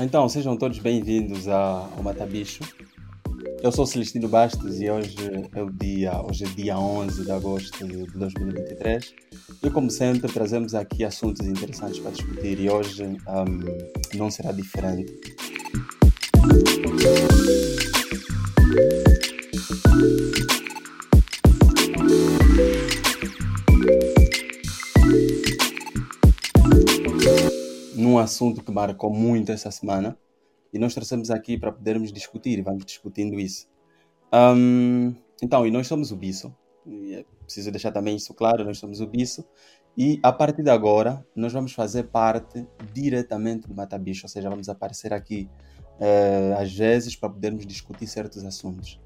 Então, sejam todos bem-vindos ao Matabicho. Eu sou Celestino Bastos e hoje é o dia, hoje é dia 11 de agosto de 2023. E como sempre, trazemos aqui assuntos interessantes para discutir e hoje um, não será diferente. Num assunto que marcou muito essa semana, e nós trouxemos aqui para podermos discutir vamos discutindo isso. Um, então, e nós somos o Bisso, é preciso deixar também isso claro, nós somos o Bisso, e a partir de agora nós vamos fazer parte diretamente do Matabicho, ou seja, vamos aparecer aqui uh, às vezes para podermos discutir certos assuntos.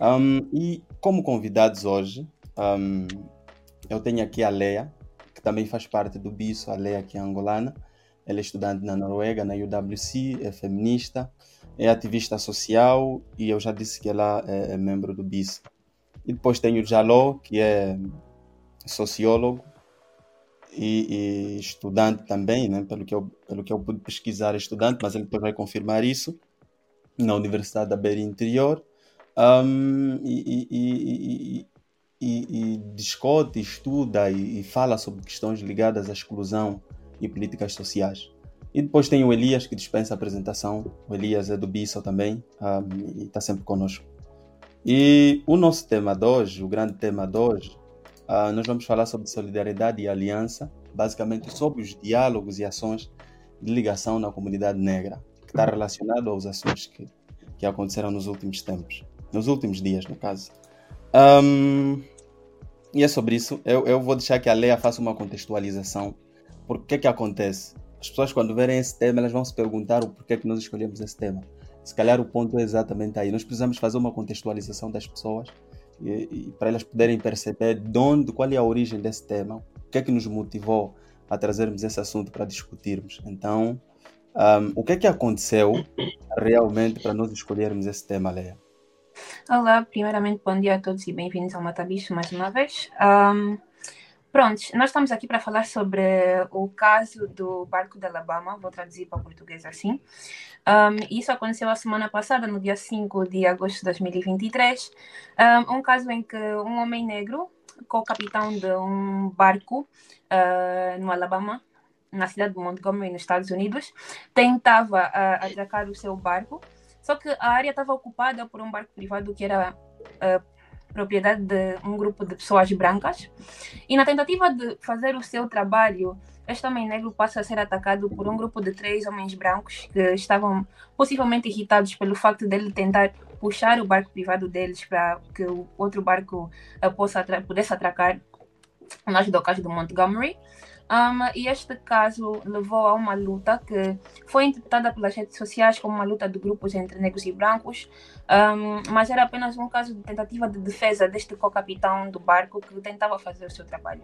Um, e como convidados hoje, um, eu tenho aqui a Leia, que também faz parte do Bisso, a Leia que é angolana, ela é estudante na Noruega, na UWC, é feminista, é ativista social e eu já disse que ela é, é membro do BIS. E depois tenho o Jaló, que é sociólogo e, e, estudante também, né? pelo, que eu, pelo que eu pude pesquisar, é estudante, mas ele depois vai confirmar isso, na Universidade da Beira Interior. Um, e, e, e, discute, estuda e, fala sobre questões ligadas à exclusão e políticas sociais. E depois tem o Elias, que dispensa a apresentação. O Elias é do Bissau também um, e está sempre conosco. E o nosso tema de hoje, o grande tema de hoje, uh, nós vamos falar sobre solidariedade e aliança, basicamente sobre os diálogos e ações de ligação na comunidade negra, que está relacionado aos assuntos que, que aconteceram nos últimos tempos, nos últimos dias, no caso. Um, e é sobre isso. Eu, eu vou deixar que a Leia faça uma contextualização porque que é que acontece? As pessoas quando verem esse tema, elas vão se perguntar o porquê que nós escolhemos esse tema. Se calhar o ponto é exatamente aí. Nós precisamos fazer uma contextualização das pessoas e, e para elas poderem perceber de onde, qual é a origem desse tema, o que é que nos motivou a trazermos esse assunto para discutirmos. Então, um, o que é que aconteceu realmente para nós escolhermos esse tema, Leia? Olá, primeiramente bom dia a todos e bem-vindos ao Matabicho mais uma vez. Um, Pronto, nós estamos aqui para falar sobre o caso do barco da Alabama, vou traduzir para português assim. Um, isso aconteceu a semana passada, no dia 5 de agosto de 2023. Um, um caso em que um homem negro, co-capitão de um barco uh, no Alabama, na cidade de Montgomery, nos Estados Unidos, tentava uh, atracar o seu barco, só que a área estava ocupada por um barco privado que era uh, propriedade de um grupo de pessoas brancas. E na tentativa de fazer o seu trabalho, este homem negro passa a ser atacado por um grupo de três homens brancos que estavam possivelmente irritados pelo facto dele tentar puxar o barco privado deles para que o outro barco uh, possa pudesse atracar nas docas do Montgomery. Um, e este caso levou a uma luta que foi interpretada pelas redes sociais como uma luta de grupos entre negros e brancos, um, mas era apenas um caso de tentativa de defesa deste co-capitão do barco que tentava fazer o seu trabalho.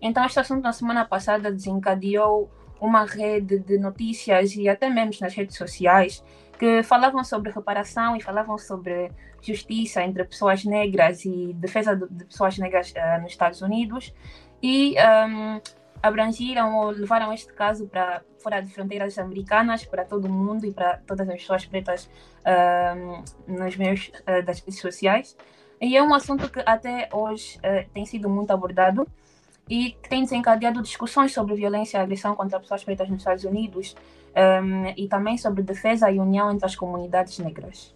Então, este assunto na semana passada desencadeou uma rede de notícias e até memes nas redes sociais que falavam sobre reparação e falavam sobre justiça entre pessoas negras e defesa de pessoas negras uh, nos Estados Unidos. E um, abrangiram ou levaram este caso para fora de fronteiras americanas, para todo o mundo e para todas as pessoas pretas uh, nos meios uh, das redes sociais. E é um assunto que até hoje uh, tem sido muito abordado e que tem desencadeado discussões sobre violência e agressão contra pessoas pretas nos Estados Unidos um, e também sobre defesa e união entre as comunidades negras.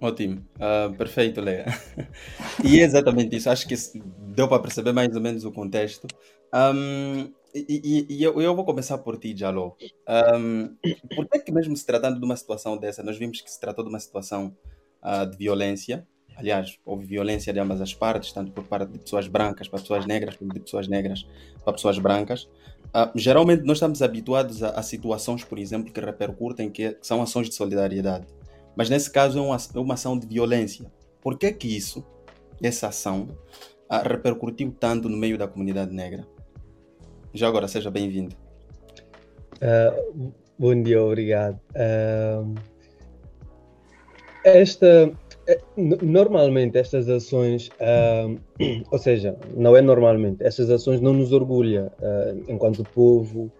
Ótimo, uh, perfeito, Leia. e é exatamente isso, acho que deu para perceber mais ou menos o contexto. Um, e, e, e eu, vou começar por ti, Jalo. Um, por que, que, mesmo se tratando de uma situação dessa, nós vimos que se tratou de uma situação uh, de violência, aliás, houve violência de ambas as partes, tanto por parte de pessoas brancas para pessoas negras, como de pessoas negras para pessoas brancas. Uh, geralmente nós estamos habituados a, a, situações, por exemplo, que repercutem, que são ações de solidariedade. Mas nesse caso é uma, é uma ação de violência. Por que que isso, essa ação, uh, repercutiu tanto no meio da comunidade negra? Já agora, seja bem-vindo. Uh, bom dia, obrigado. Uh, esta, eh, normalmente estas ações, uh, ou seja, não é normalmente, estas ações não nos orgulha enquanto povo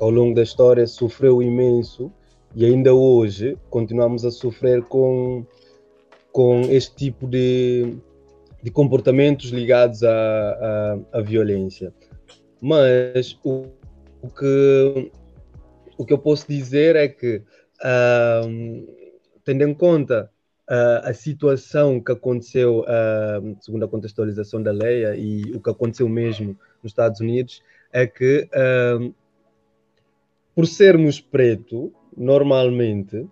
ao longo da história sofreu imenso e ainda hoje continuamos a sofrer com, com este tipo de, de comportamentos ligados à, à, à violência. Mas o, o, que, o que eu posso dizer é que, tendo em conta uh, a situação que aconteceu, uh, segundo a contextualização da lei e o que aconteceu mesmo nos Estados Unidos, é que uh, por sermos preto, normalmente,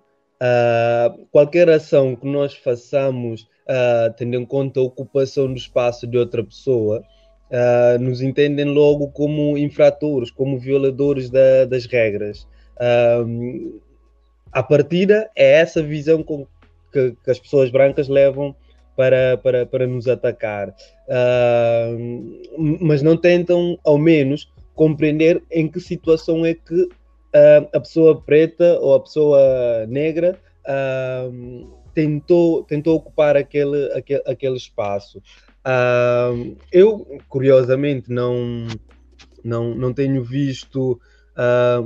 qualquer ação que nós façamos, tendo em conta a ocupação do espaço de outra pessoa, nos entendem logo como infratores, como violadores da, das regras. a partida é essa visão com que, que as pessoas brancas levam para, para, para nos atacar. Uh, mas não tentam, ao menos, compreender em que situação é que uh, a pessoa preta ou a pessoa negra uh, tentou, tentou ocupar aquele, aquele, aquele espaço. eu, curiosamente, não, não, não tenho visto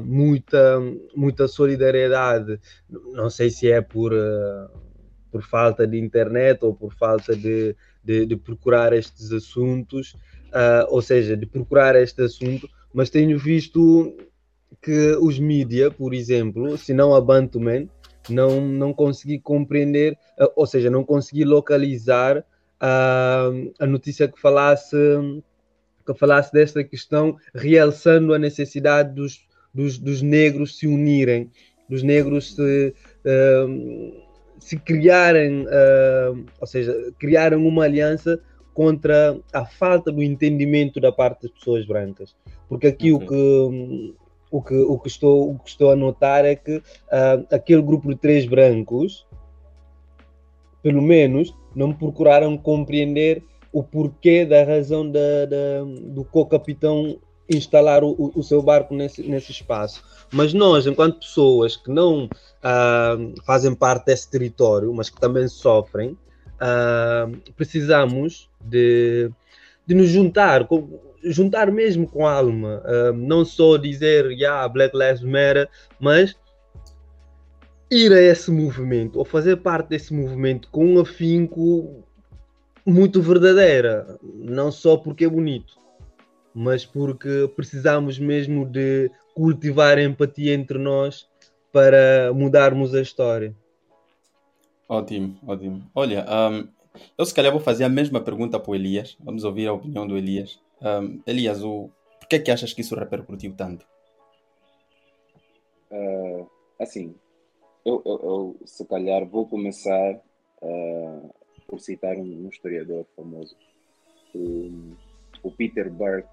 muita, muita solidariedade. Não sei se é por por falta de internet ou por falta de, de, de procurar estes assuntos, uh, ou seja, de procurar este assunto, mas tenho visto que os mídia, por exemplo, se não a Bantuman, não, não consegui compreender, uh, ou seja, não consegui localizar uh, a notícia que falasse que falasse desta questão, realçando a necessidade dos, dos, dos negros se unirem, dos negros se, uh, se criarem, uh, ou seja, criaram uma aliança contra a falta do entendimento da parte das pessoas brancas. Porque aqui o, que, o, que, o, que estou, o que estou a notar é que uh, aquele grupo de três brancos, pelo menos, não procuraram compreender o porquê da razão da, da do co-capitão instalar o, o, seu barco nesse, nesse espaço. Mas nós, enquanto pessoas que não uh, fazem parte desse território, mas que também sofrem, uh, precisamos de, de nos juntar, com, juntar mesmo com a alma, uh, não só dizer yeah, Black Lives Matter, mas ir a esse movimento ou fazer parte desse movimento com um afinco muito verdadeira, não só porque é bonito, mas porque precisamos mesmo de cultivar empatia entre nós para mudarmos a história. Ótimo, ótimo. Olha, um, eu se calhar vou fazer a mesma pergunta para o Elias. Vamos ouvir a opinião do Elias. Um, Elias, o, por que é que achas que isso repercutiu tanto? Uh, assim, eu, eu, eu, se calhar vou começar uh, por citar um, um historiador famoso, o, Peter Burke,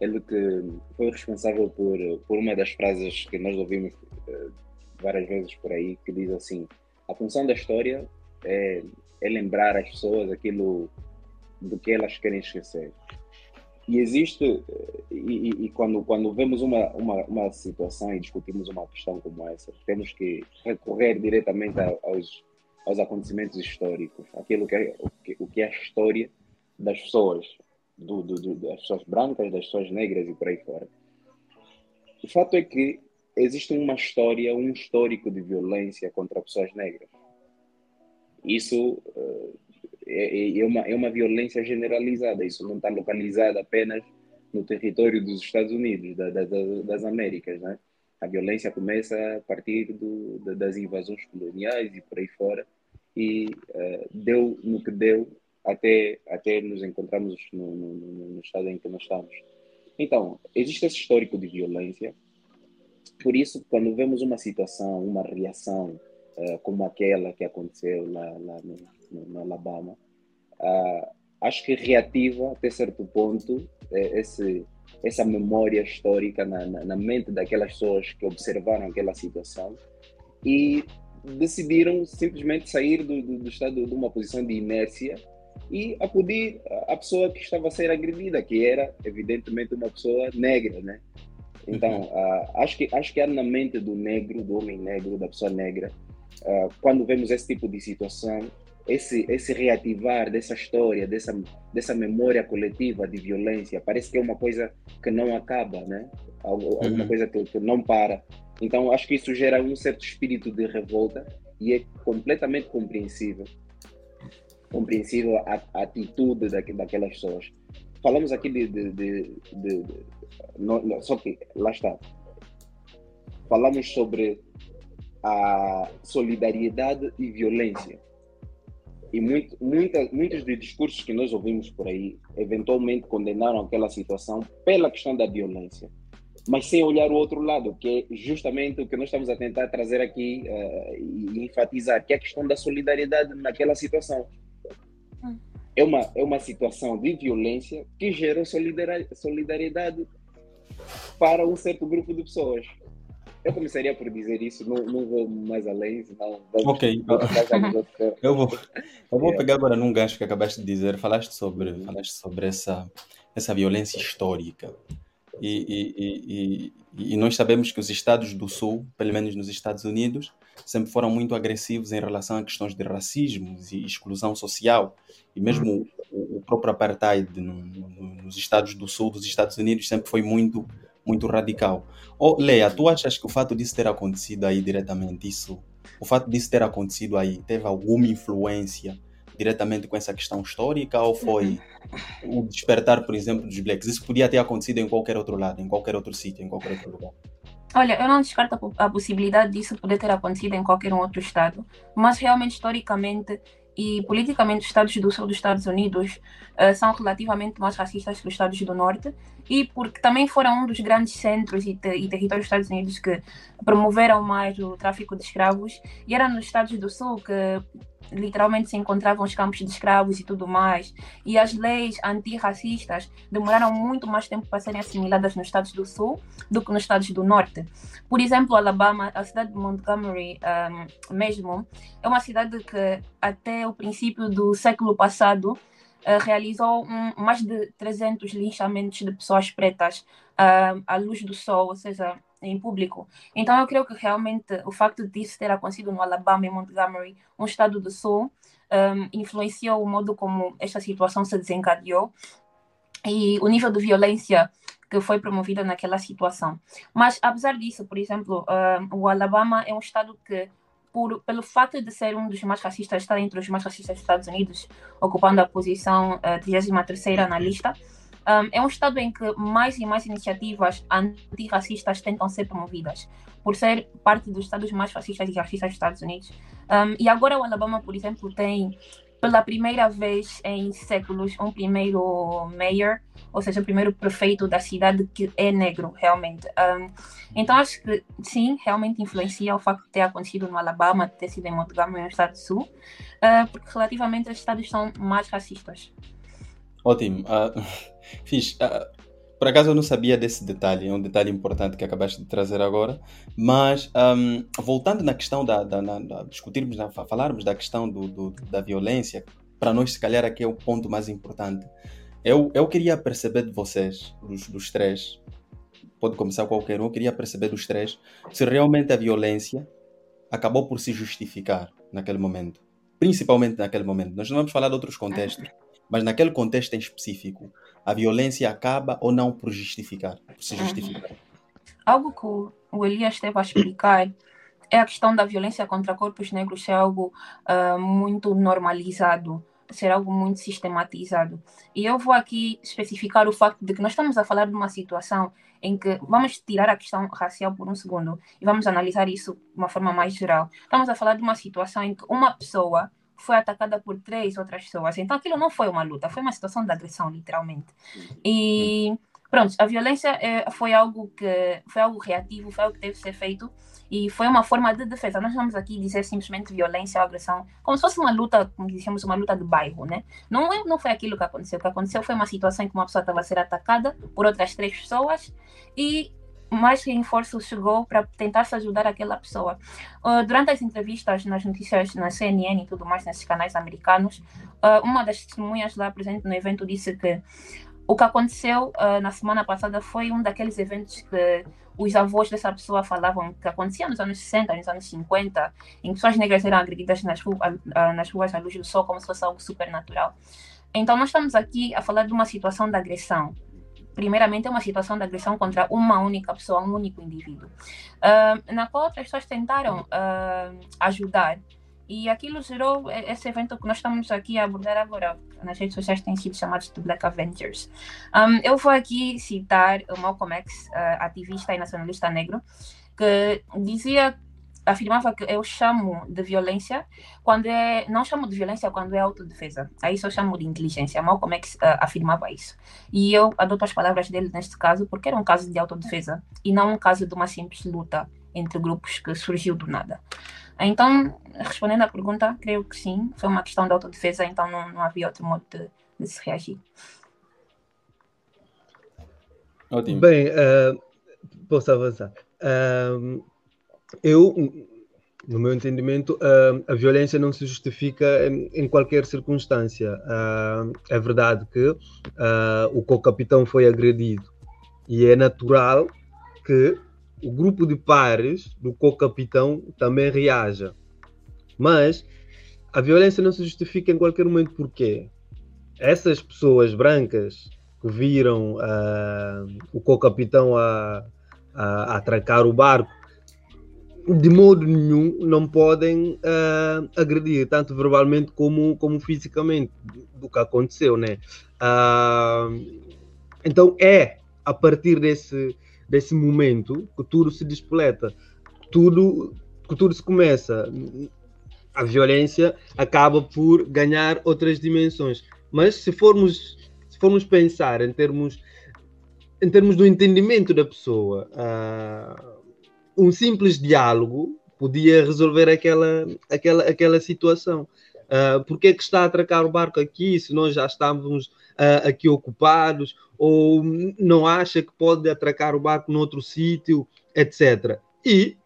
ele que foi responsável por, por uma das frases que nós ouvimos uh, várias vezes por aí, que diz assim: a função da história é, é lembrar as pessoas aquilo do que elas querem esquecer. E existe, eh, e, e, quando, quando vemos uma, uma, uma situação e discutimos uma questão como essa, temos que recorrer diretamente aos, aos acontecimentos históricos, aquilo que é, o, que, o que é a história das pessoas, do, do, do, das pessoas brancas, das pessoas negras e por aí fora. O fato é que existe uma história, um histórico de violência contra pessoas negras. Isso uh, é, é, uma, é uma violência generalizada, isso não está localizado apenas no território dos Estados Unidos, da, da, das Américas. Né? A violência começa a partir do, das invasões coloniais e por aí fora, e uh, deu no que deu até, até nos encontrarmos no, no, no, estado em que nós estamos. Então, existe esse histórico de violência, por isso, quando vemos uma situação, uma reação uh, como aquela que aconteceu lá, lá no, no, no, Alabama, uh, acho que reativa até certo ponto eh, esse, essa memória histórica na, na, na, mente daquelas pessoas que observaram aquela situação e decidiram simplesmente sair do, do, do estado de uma posição de inércia e acudir à pessoa que estava a ser agredida, que era evidentemente uma pessoa negra, né? Então, uh, acho que acho que há na mente do negro, do homem negro, da pessoa negra, uh, quando vemos esse tipo de situação, esse, esse reativar dessa história, dessa, dessa memória coletiva de violência, parece que é uma coisa que não acaba, né? alguma uhum. coisa que, que não para. Então, acho que isso gera um certo espírito de revolta e é completamente compreensível. Compreensível a, a atitude da, daquelas pessoas. Falamos aqui de. de, de, de, de não, não, só que, lá está. Falamos sobre a solidariedade e violência. E muito, muita, muitos dos discursos que nós ouvimos por aí eventualmente condenaram aquela situação pela questão da violência mas sem olhar o outro lado, que é justamente o que nós estamos a tentar trazer aqui uh, e enfatizar, que é a questão da solidariedade naquela situação. É uma, é uma situação de violência que gerou solidariedade para um certo grupo de pessoas. Eu começaria por dizer isso, não, não vou mais além, senão vamos, Ok. eu vou, eu vou pegar agora num gancho que acabaste de dizer, falaste sobre, falaste sobre essa, essa violência histórica. E, e, e, e, nós sabemos que os Estados do Sul, pelo menos nos Estados Unidos, sempre foram muito agressivos em relação a questões de racismo e exclusão social. E mesmo o, o próprio apartheid no, no, nos Estados do Sul dos Estados Unidos sempre foi muito, muito radical. Oh, Leia, tu achas que o fato disso ter acontecido aí diretamente, isso, o fato disso ter acontecido aí, teve alguma influência diretamente com essa questão histórica ou foi o despertar, por exemplo, dos blacks? Isso podia ter acontecido em qualquer outro lado, em qualquer outro sítio, em qualquer outro lugar. Olha, eu não descarto a possibilidade disso poder ter acontecido em qualquer outro estado, mas realmente, historicamente e politicamente, os estados do sul dos Estados Unidos uh, são relativamente mais racistas que os estados do norte, e porque também foram um dos grandes centros e, te e territórios dos Estados Unidos que promoveram mais o tráfico de escravos, e era nos estados do sul que literalmente se encontravam os campos de escravos e tudo mais. E as leis antirracistas demoraram muito mais tempo para serem assimiladas nos Estados do Sul do que nos Estados do Norte. Por exemplo, Alabama, a cidade de Montgomery um, mesmo, é uma cidade que até o princípio do século passado uh, realizou um, mais de 300 linchamentos de pessoas pretas uh, à luz do sol, ou seja, em público. Então eu creio que realmente o facto disso ter acontecido no Alabama e Montgomery, um estado do sul, um, influenciou o modo como esta situação se desencadeou e o nível de violência que foi promovida naquela situação. Mas apesar disso, por exemplo, um, o Alabama é um estado que por, pelo fato de ser um dos mais racistas, estar entre os mais racistas dos Estados Unidos, ocupando a posição uh, 33 na lista, um, é um estado em que mais e mais iniciativas antirracistas tentam ser promovidas, por ser parte dos estados mais fascistas e racistas dos Estados Unidos. Um, e agora o Alabama, por exemplo, tem pela primeira vez em séculos um primeiro mayor, ou seja, o primeiro prefeito da cidade que é negro, realmente. Um, então acho que sim, realmente influencia o facto de ter acontecido no Alabama, ter sido em Montgomery, no estado do sul, uh, porque relativamente os estados são mais racistas. Ótimo. Uh, fiz. Uh, por acaso eu não sabia desse detalhe, é um detalhe importante que acabaste de trazer agora. Mas um, voltando na questão da, da, da discutirmos, na, falarmos da questão do, do, da violência, para nós se calhar aqui é o ponto mais importante. Eu, eu queria perceber de vocês, dos, dos três, pode começar qualquer um, eu queria perceber dos três se realmente a violência acabou por se justificar naquele momento. Principalmente naquele momento. Nós não vamos falar de outros contextos mas naquele contexto em específico, a violência acaba ou não por justificar, por se justificar. Algo que o Elias esteve a explicar é a questão da violência contra corpos negros ser algo uh, muito normalizado, ser algo muito sistematizado. E eu vou aqui especificar o facto de que nós estamos a falar de uma situação em que vamos tirar a questão racial por um segundo e vamos analisar isso de uma forma mais geral. Estamos a falar de uma situação em que uma pessoa foi atacada por três outras pessoas. Então aquilo não foi uma luta, foi uma situação de agressão, literalmente. E pronto, a violência é, foi algo que foi algo reativo, foi algo que teve que ser feito e foi uma forma de defesa. Nós vamos aqui dizer simplesmente violência ou agressão, como se fosse uma luta, como dizemos, uma luta de bairro, né? Não, é, não foi aquilo que aconteceu. O que aconteceu foi uma situação em que uma pessoa estava a ser atacada por outras três pessoas e mais reforço chegou para tentar se ajudar aquela pessoa. Uh, durante as entrevistas nas notícias na CNN e tudo mais, nesses canais americanos, uh, uma das testemunhas lá presente no evento disse que o que aconteceu uh, na semana passada foi um daqueles eventos que os avós dessa pessoa falavam que acontecia nos anos 60, nos anos 50, em que pessoas negras eram agredidas nas, ru nas ruas à luz do sol como se fosse algo supernatural. Então, nós estamos aqui a falar de uma situação de agressão. Primeiramente, é uma situação de agressão contra uma única pessoa, um único indivíduo, uh, na qual outras pessoas tentaram ajudar e aquilo gerou esse evento que nós estamos aqui a abordar agora. Nas redes sociais tem sido chamado de Black Avengers. Um, eu vou aqui citar o Malcolm X, uh, ativista e nacionalista negro, que dizia, afirmava que eu chamo de violência quando é. Não chamo de violência quando é autodefesa. Aí só chamo de inteligência. Malcolm X uh, afirmava isso. E eu adoto as palavras dele neste caso porque era um caso de autodefesa e não um caso de uma simples luta entre grupos que surgiu do nada. Então, respondendo à pergunta, creio que sim, foi uma questão de autodefesa, então não, não havia outro modo de, de se reagir. Ótimo. Bem, uh, posso avançar. Uh, eu, no meu entendimento, a violência não se justifica em, qualquer circunstância. é verdade que o co-capitão foi agredido e é natural que o grupo de pares do co-capitão também reaja. Mas a violência não se justifica em qualquer momento porque essas pessoas brancas que viram uh, o co-capitão a, a, a atracar o barco de modo nenhum não podem uh, agredir, tanto verbalmente como, como fisicamente, do que aconteceu, né? Uh, então é a partir desse, desse momento que tudo se despoleta, tudo, que tudo se começa. A violência acaba por ganhar outras dimensões. Mas se formos, se formos pensar em termos, em termos do entendimento da pessoa, uh, um simples diálogo podia resolver aquela, aquela, aquela situação. Uh, porque é que está a atracar o barco aqui se nós já estávamos uh, aqui ocupados? ou não acha que pode atracar o barco noutro sítio, etc. E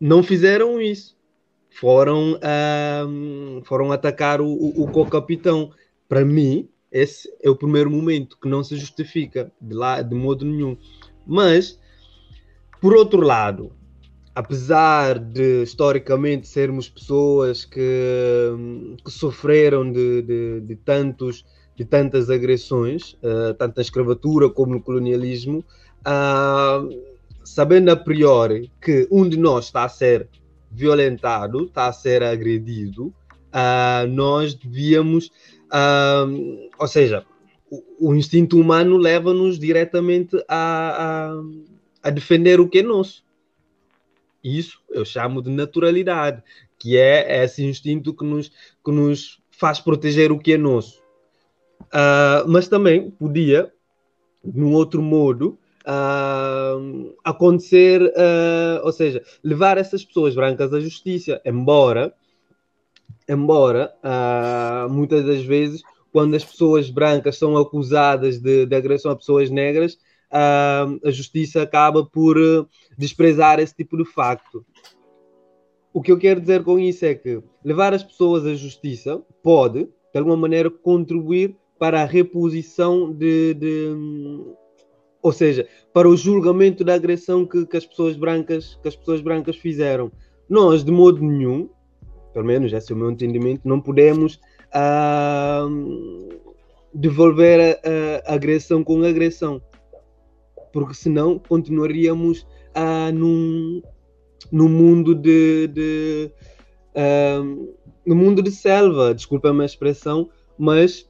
não fizeram isso. Foram, uh, foram atacar o, o, o co-capitão. Para mim, esse é o primeiro momento que não se justifica de, lá, de modo nenhum. Mas, por outro lado, apesar de historicamente sermos pessoas que, que sofreram de, de, de tantos de tantas agressões, uh, tanto na escravatura como no colonialismo, uh, sabendo a priori que um de nós está a ser violentado, está a ser agredido, uh, nós devíamos, ou seja, o, o, instinto humano leva-nos diretamente a, a, a defender o que é nosso. Isso eu chamo de naturalidade, que é esse instinto que nos, que nos faz proteger o que é nosso. Uh, mas também podia, num outro modo, uh, acontecer, uh, ou seja, levar essas pessoas brancas à justiça, embora, embora muitas das vezes, quando as pessoas brancas são acusadas de, de agressão a pessoas negras, a justiça acaba por desprezar esse tipo de facto. O que eu quero dizer com isso é que levar as pessoas à justiça pode, de alguma maneira, contribuir para a reposição de, de, ou seja, para o julgamento da agressão que, que, as pessoas brancas que as pessoas brancas fizeram. Nós, de modo nenhum, pelo menos esse é o meu entendimento, não podemos devolver a, a, agressão com agressão, porque senão continuaríamos uh, num, num mundo de, de uh, no mundo de selva, desculpa a minha expressão, mas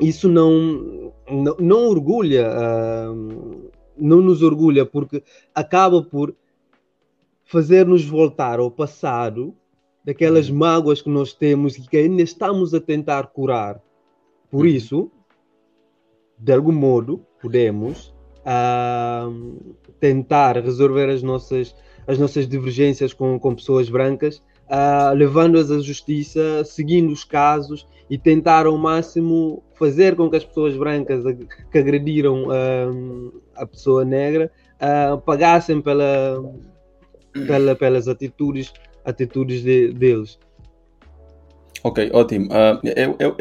isso não, não, não orgulha, uh, não nos orgulha, porque acaba por fazer-nos voltar ao passado daquelas uhum. mágoas que nós temos e que ainda estamos a tentar curar. Por uhum. isso, de algum modo, podemos uh, tentar resolver as nossas, as nossas divergências com, com pessoas brancas uh, levando-as à justiça, seguindo os casos e tentar ao máximo fazer com que as pessoas brancas que agrediram uh, a pessoa negra uh, pagassem pela, pela, pelas atitudes, atitudes de, deles. Ok, ótimo. Uh, eu, eu,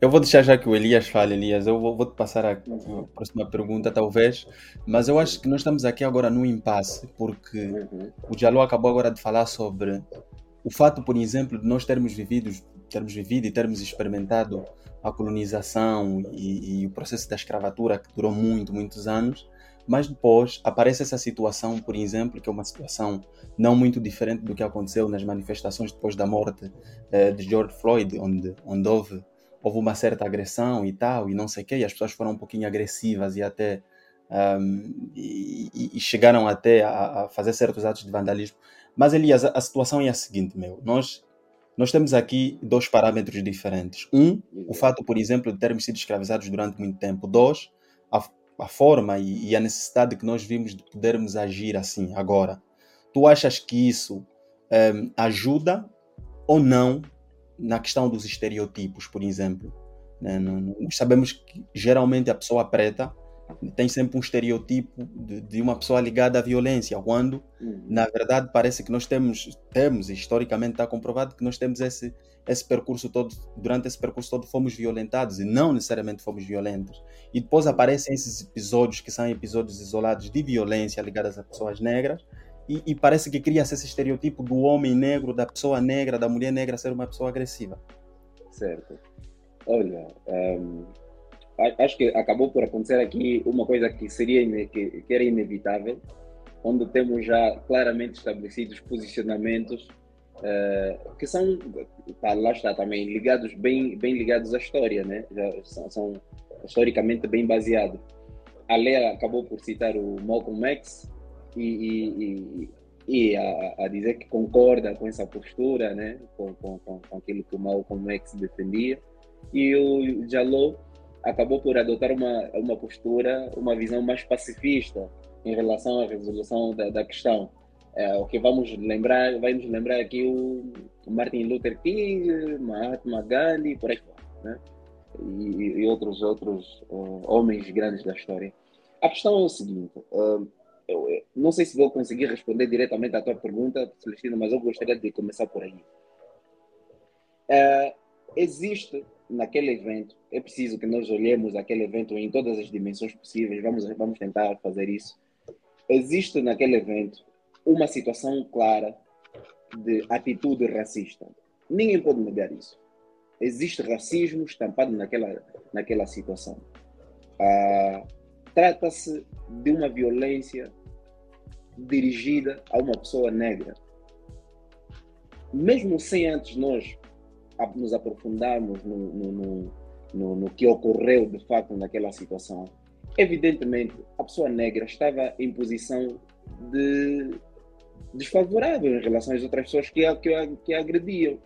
Eu vou deixar já que o Elias fale, Elias. Eu vou, vou te passar a, a próxima pergunta, talvez. Mas eu acho que nós estamos aqui agora num impasse, porque Uhum. o Jaló acabou agora de falar sobre o fato, por exemplo, de nós termos vivido, termos vivido e termos experimentado a colonização e, e o processo da escravatura que durou muito, muitos anos. Mas depois aparece essa situação, por exemplo, que é uma situação não muito diferente do que aconteceu nas manifestações depois da morte eh, de George Floyd, onde, onde houve, houve uma certa agressão e tal, e não sei o quê, e as pessoas foram um pouquinho agressivas e até um, e, e- chegaram até a, a fazer certos atos de vandalismo. Mas, Elias, a, a situação é a seguinte, meu. Nós, nós temos aqui dois parâmetros diferentes. Um, o fato, por exemplo, de termos sido escravizados durante muito tempo. Dois, a, a forma e, e a necessidade que nós vimos de podermos agir assim, agora. Tu achas que isso em, ajuda ou não na questão dos estereotipos, por exemplo? né? Nós sabemos que geralmente a pessoa preta tem sempre um estereotipo de, de uma pessoa ligada à violência, quando Uhum. na verdade parece que nós temos, temos historicamente está comprovado que nós temos esse, esse percurso todo, durante esse percurso todo fomos violentados e não necessariamente fomos violentos. E depois aparecem esses episódios que são episódios isolados de violência ligadas a pessoas negras e, e parece que cria-se esse estereotipo do homem negro, da pessoa negra, da mulher negra ser uma pessoa agressiva. Certo. Olha, ehm, a- acho que acabou por acontecer aqui uma coisa que seria que, que era inevitável, onde temos já claramente estabelecidos posicionamentos eh, que são, tá, lá está também, ligados bem, bem ligados à história, né? Já são, são historicamente bem baseados. A Lea acabou por citar o Malcolm X e, e, e, a, a dizer que concorda com essa postura, né? com, com, com aquilo que o Malcolm X defendia. E o Jalou acabou por adotar uma, uma postura, uma visão mais pacifista em relação à resolução da, da questão. É, o que vamos lembrar, vai nos lembrar aqui o Martin Luther King, Mahatma Gandhi, por aí fora, né? e, e outros outros uh, homens grandes da história. A questão é o seguinte: uh, eu, não sei se vou conseguir responder diretamente à tua pergunta, Celestino, mas eu gostaria de começar por aí. Uh, existe naquele evento, é preciso que nós olhemos aquele evento em todas as dimensões possíveis, vamos, vamos tentar fazer isso. Existe naquele evento uma situação clara de atitude racista. Ninguém pode negar isso. Existe racismo estampado naquela, naquela situação. Ah, Trata-se de uma violência dirigida a uma pessoa negra. Mesmo sem antes nós nos aprofundarmos no, no, no, no, que ocorreu de fato naquela situação, evidentemente a pessoa negra estava em posição de desfavorável em relação às outras pessoas que a, que a, que a agrediam.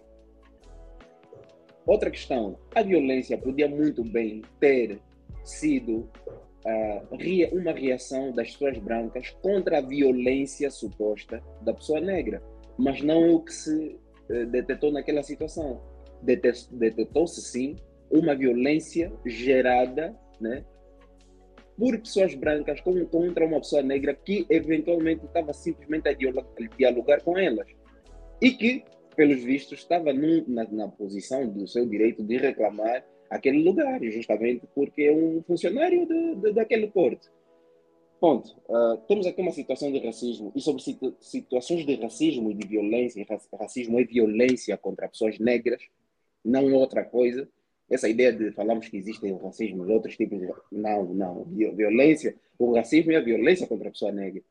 Outra questão, a violência podia muito bem ter sido uma reação das pessoas brancas contra a violência suposta da pessoa negra, mas não o que se uh, detectou naquela situação. Dete- Detectou-se sim uma violência gerada né, por pessoas brancas contra uma pessoa negra que eventualmente estava simplesmente a dialogar, com elas e que, pelos vistos, estava na, na posição do seu direito de reclamar aquele lugar, justamente porque é um funcionário daquele porto. Ponto. Ah, temos aqui uma situação de racismo e sobre situ- situações de racismo e de violência. raci- Racismo é violência contra pessoas negras, não é outra coisa. Essa ideia de falarmos que existem o racismo e outros tipos de. Não, não. Vi- Violência, o racismo é a violência contra a pessoa negra.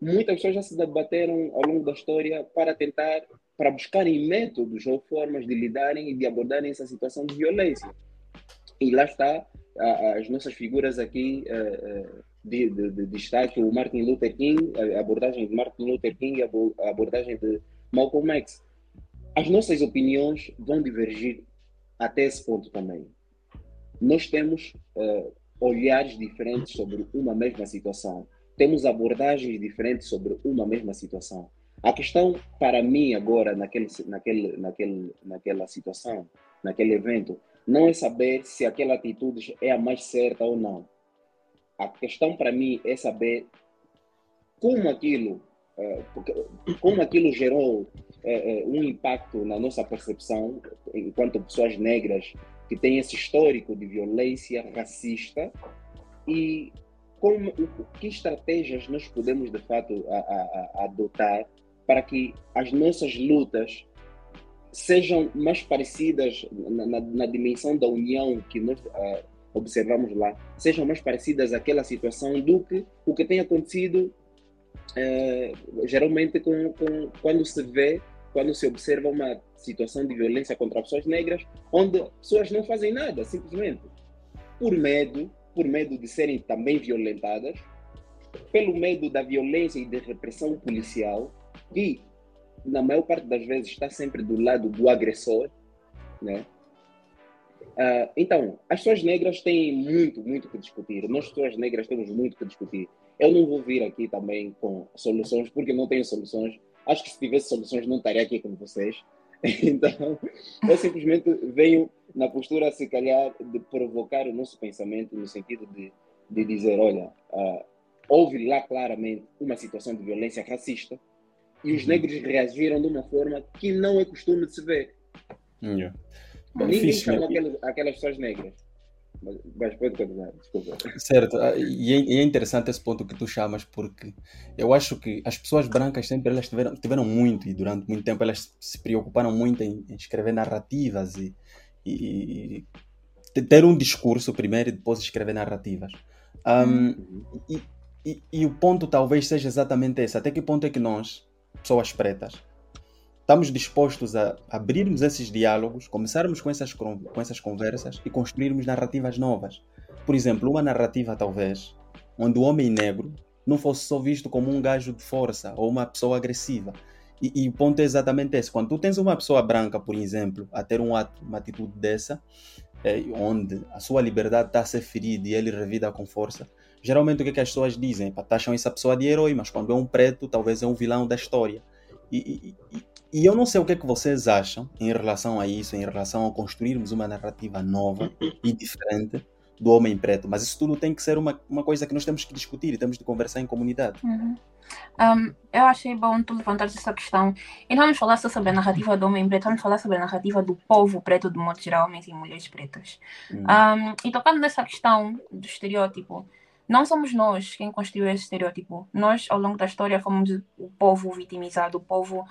Muitas pessoas já se debateram ao longo da história para tentar, para buscarem métodos ou formas de lidarem e de abordarem essa situação de violência. E lá está a- as nossas figuras aqui de, de- de destaque, o Martin Luther King, a abordagem de Martin Luther King e a abo- a abordagem de Malcolm X. As nossas opiniões vão divergir até esse ponto também. Nós temos eh, olhares diferentes sobre uma mesma situação. Temos abordagens diferentes sobre uma mesma situação. A questão, para mim, agora, naquele, naquele, naquele, naquela situação, naquele evento, não é saber se aquela atitude é a mais certa ou não. A questão, para mim, é saber como aquilo, porque- como aquilo gerou eh, eh, um impacto na nossa percepção enquanto pessoas negras que tem esse histórico de violência racista e como, que estratégias nós podemos de fato a, a, a adotar para que as nossas lutas sejam mais parecidas na, na, na dimensão da união que nós uh, observamos lá, sejam mais parecidas àquela situação do que o que tem acontecido uh, geralmente com, com, quando se vê, quando se observa uma situação de violência contra pessoas negras, onde pessoas não fazem nada, simplesmente por medo, por medo de serem também violentadas, pelo medo da violência e da repressão policial, que na maior parte das vezes está sempre do lado do agressor, né? Uh, então, as pessoas negras têm muito, muito que discutir. Nós, pessoas negras, temos muito que discutir. Eu não vou vir aqui também com soluções, porque não tenho soluções. Acho que se tivesse soluções, não estaria aqui com vocês. Então, eu simplesmente venho na postura, se calhar, de provocar o nosso pensamento, no sentido de, de dizer: olha, uh, houve lá claramente uma situação de violência racista e os uhum. negros reagiram de uma forma que não é costume de se ver. Yeah. Ninguém Fixe, chama aquelas, aquelas pessoas negras. Mas, pode continuar, desculpa. Certo, ah, e é, e é, interessante esse ponto que tu chamas, porque eu acho que as pessoas brancas sempre elas tiveram, tiveram muito, e durante muito tempo elas se preocuparam muito em, em escrever narrativas e, e, e, ter um discurso primeiro e depois escrever narrativas. Um, uhum. e, e, e o ponto talvez seja exatamente esse: até que ponto é que nós, pessoas pretas, estamos dispostos a abrirmos esses diálogos, começarmos com essas, com essas conversas e construirmos narrativas novas. Por exemplo, uma narrativa, talvez, onde o homem negro não fosse só visto como um gajo de força ou uma pessoa agressiva. E, e, o ponto é exatamente esse. Quando tu tens uma pessoa branca, por exemplo, a ter um ato, uma atitude dessa, é, onde a sua liberdade está a ser ferida e ele revida com força, geralmente o que, é que as pessoas dizem? Taxam essa pessoa de herói, mas quando é um preto, talvez é um vilão da história. E, e, e, eu não sei o que é que vocês acham em relação a isso, em relação a construirmos uma narrativa nova e diferente do homem preto, mas isso tudo tem que ser uma, uma coisa que nós temos que discutir e temos de conversar em comunidade. Uhum. Um, eu achei bom tu levantar essa questão. E não vamos falar só sobre a narrativa do homem preto, vamos falar sobre a narrativa do povo preto, de modo geral, homens e mulheres pretas. Uhum. Um, e tocando nessa questão do estereótipo, não somos nós quem construiu esse estereótipo. Nós, ao longo da história, fomos o povo vitimizado, o povo uh,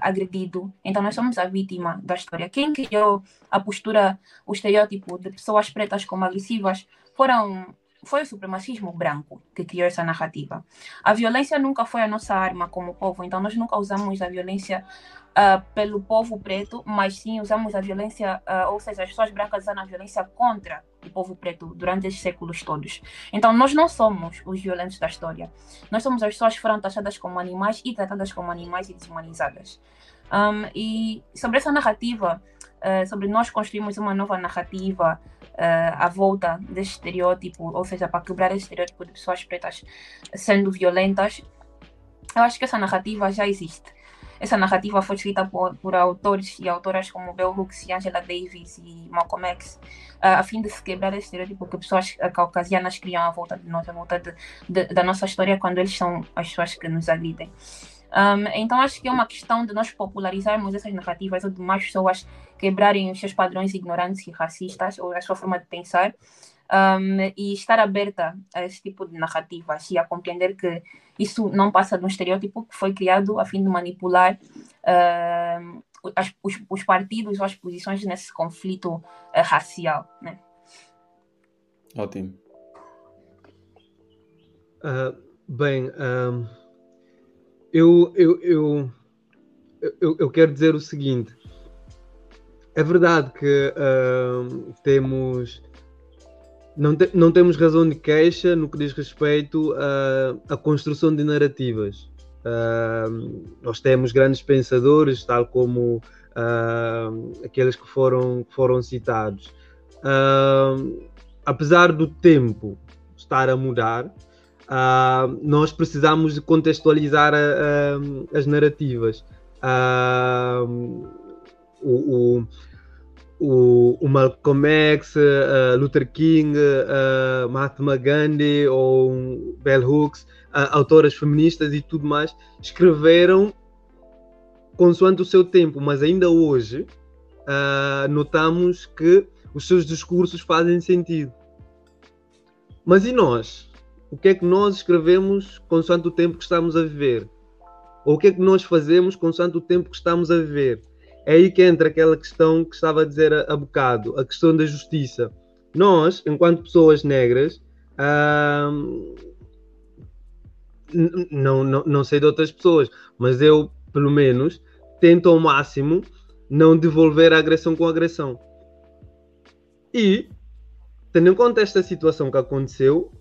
agredido. Então, nós somos a vítima da história. Quem criou a postura, o estereótipo de pessoas pretas como agressivas foram foi o supremacismo branco que criou essa narrativa. A violência nunca foi a nossa arma como povo, então nós nunca usamos a violência uh, pelo povo preto, mas sim usamos a violência, uh, ou seja, as pessoas brancas usam a violência contra o povo preto durante esses séculos todos. Então nós não somos os violentos da história. Nós somos as pessoas que foram taxadas como animais e tratadas como animais e desumanizadas. Um, e sobre essa narrativa, uh, sobre nós construirmos uma nova narrativa uh, à volta desse estereótipo, ou seja, para quebrar esse estereótipo de pessoas pretas sendo violentas, eu acho que essa narrativa já existe. Essa narrativa foi escrita por, por autores e autoras como Bell Hooks e Angela Davis e Malcolm X, a fim de se quebrar esse estereótipo que pessoas caucasianas criam à volta de nós, à volta de, de, da nossa história, quando eles são as pessoas que nos agridem. Um, então acho que é uma questão de nós popularizarmos essas narrativas ou de mais pessoas quebrarem os seus padrões ignorantes e racistas ou a sua forma de pensar um, e estar aberta a esse tipo de narrativas e a compreender que isso não passa de um estereótipo que foi criado a fim de manipular uh, as, os, os, partidos ou as posições nesse conflito uh, racial. Né? Ótimo. Uh, bem, eu, eu, eu, eu, eu quero dizer o seguinte. É verdade que uh, temos não, te, não temos razão de queixa no que diz respeito à, construção de narrativas. Uh, nós temos grandes pensadores, tal como uh, aqueles que foram, foram citados. Uh, apesar do tempo estar a mudar, nós precisamos de contextualizar a, a, as narrativas. o, o o, o Malcolm X, uh, Luther King, uh, Mahatma Gandhi ou Bell Hooks, uh, autoras feministas e tudo mais, escreveram consoante o seu tempo, mas ainda hoje notamos que os seus discursos fazem sentido. Mas e nós? O que é que nós escrevemos consoante o tempo que estamos a viver? Ou o que é que nós fazemos consoante o tempo que estamos a viver? É aí que entra aquela questão que estava a dizer há bocado, a questão da justiça. Nós, enquanto pessoas negras, hum, não, não, não sei de outras pessoas, mas eu, pelo menos, tento ao máximo não devolver a agressão com agressão. E, tendo em conta esta situação que aconteceu,